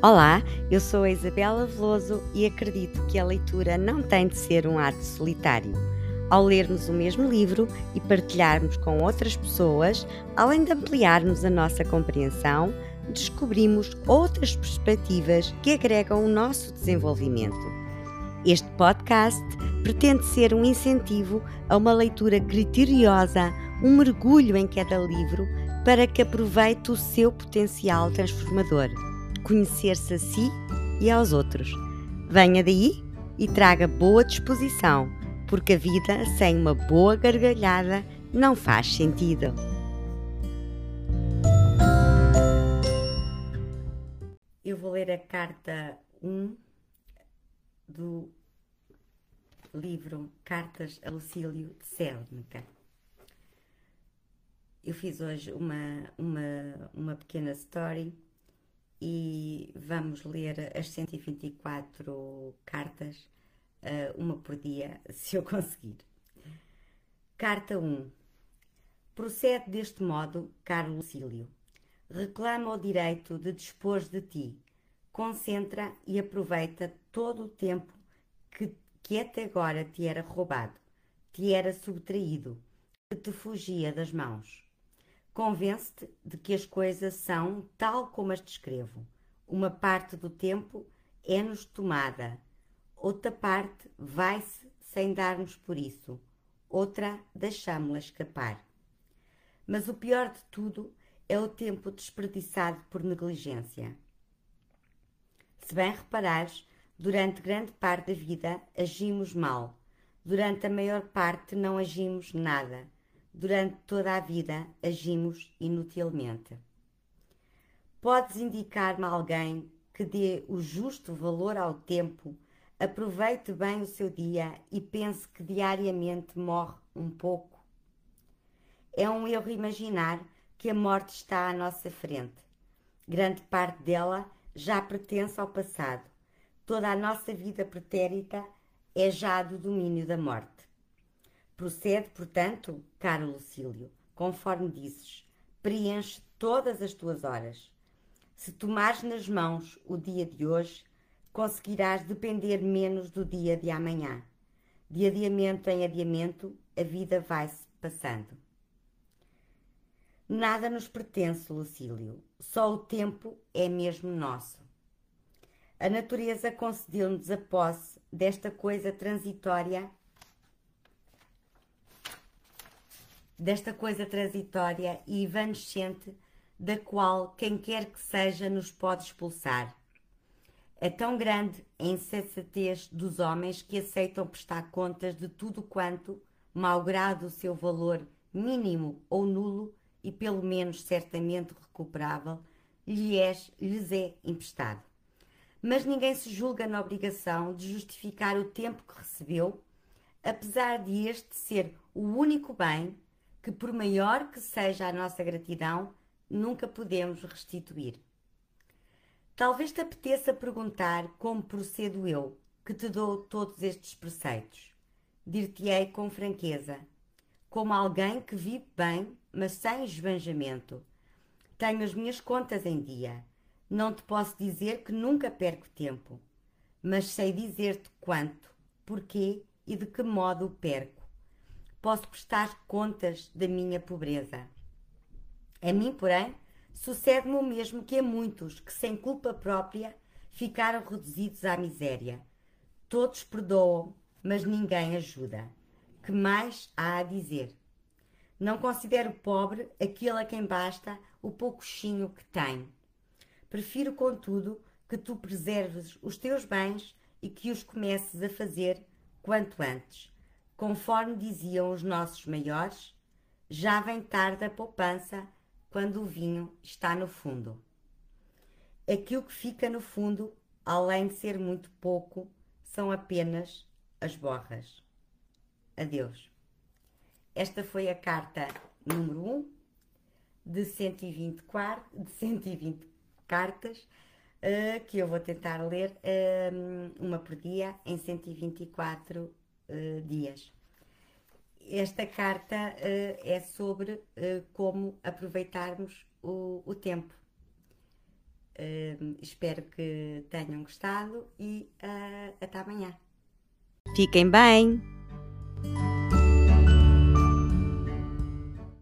Olá, eu sou a Isabela Veloso e acredito que a leitura não tem de ser um ato solitário. Ao lermos o mesmo livro e partilharmos com outras pessoas, além de ampliarmos a nossa compreensão, descobrimos outras perspectivas que agregam o nosso desenvolvimento. Este podcast pretende ser um incentivo a uma leitura criteriosa, um mergulho em cada livro para que aproveite o seu potencial transformador conhecer-se a si e aos outros. Venha daí e traga boa disposição, porque a vida sem uma boa gargalhada não faz sentido. Eu vou ler a carta 1 do livro Cartas a Lucílio de Sélmica. Eu fiz hoje uma, uma, uma pequena story e vamos ler as 124 cartas, eh, uma por dia, se eu conseguir. Carta 1. Procede deste modo, caro Lucílio. Reclama o direito de dispor de ti. Concentra e aproveita todo o tempo que, que até agora te era roubado, te era subtraído, que te fugia das mãos. Convence-te de que as coisas são tal como as descrevo. Uma parte do tempo é-nos tomada, outra parte vai-se sem darmos por isso, outra deixámo-la escapar. Mas o pior de tudo é o tempo desperdiçado por negligência. Se bem reparares, durante grande parte da vida agimos mal, durante a maior parte não agimos nada durante toda a vida agimos inutilmente. Podes indicar-me alguém que dê o justo valor ao tempo, aproveite bem o seu dia e pense que diariamente morre um pouco? É um erro imaginar que a morte está à nossa frente. Grande parte dela já pertence ao passado. Toda a nossa vida pretérita é já do domínio da morte. Procede, portanto, caro Lucílio, conforme dizes, preenche todas as tuas horas. Se tomares nas mãos o dia de hoje, conseguirás depender menos do dia de amanhã. De adiamento em adiamento, a vida vai-se passando. Nada nos pertence, Lucílio, só o tempo é mesmo nosso. A natureza concedeu-nos a posse desta coisa transitória desta coisa transitória e evanescente da qual quem quer que seja nos pode expulsar. É tão grande a insensatez dos homens que aceitam prestar contas de tudo quanto, malgrado o seu valor mínimo ou nulo e pelo menos certamente recuperável, lhes, lhes é emprestado. Mas ninguém se julga na obrigação de justificar o tempo que recebeu, apesar de este ser o único bem que, por maior que seja a nossa gratidão, nunca podemos restituir. Talvez te apeteça perguntar como procedo eu, que te dou todos estes preceitos. Dir-te-ei com franqueza, como alguém que vive bem, mas sem esbanjamento. Tenho as minhas contas em dia. Não te posso dizer que nunca perco tempo, mas sei dizer-te quanto, porquê e de que modo perco posso prestar contas da minha pobreza. A mim, porém, sucede-me o mesmo que a muitos que, sem culpa própria, ficaram reduzidos à miséria. Todos perdoam, mas ninguém ajuda. Que mais há a dizer? Não considero pobre aquele a quem basta o poucochinho que tem. Prefiro, contudo, que tu preserves os teus bens e que os comeces a fazer quanto antes Conforme diziam os nossos maiores, já vem tarde a poupança quando o vinho está no fundo. Aquilo que fica no fundo, além de ser muito pouco, são apenas as borras. Adeus. Esta foi a carta número 1 de 124, de 120 cartas uh, que eu vou tentar ler uh, uma por dia em 124 uh, dias. Esta carta uh, é sobre uh, como aproveitarmos o, o tempo. Espero que tenham gostado e até amanhã. Fiquem bem!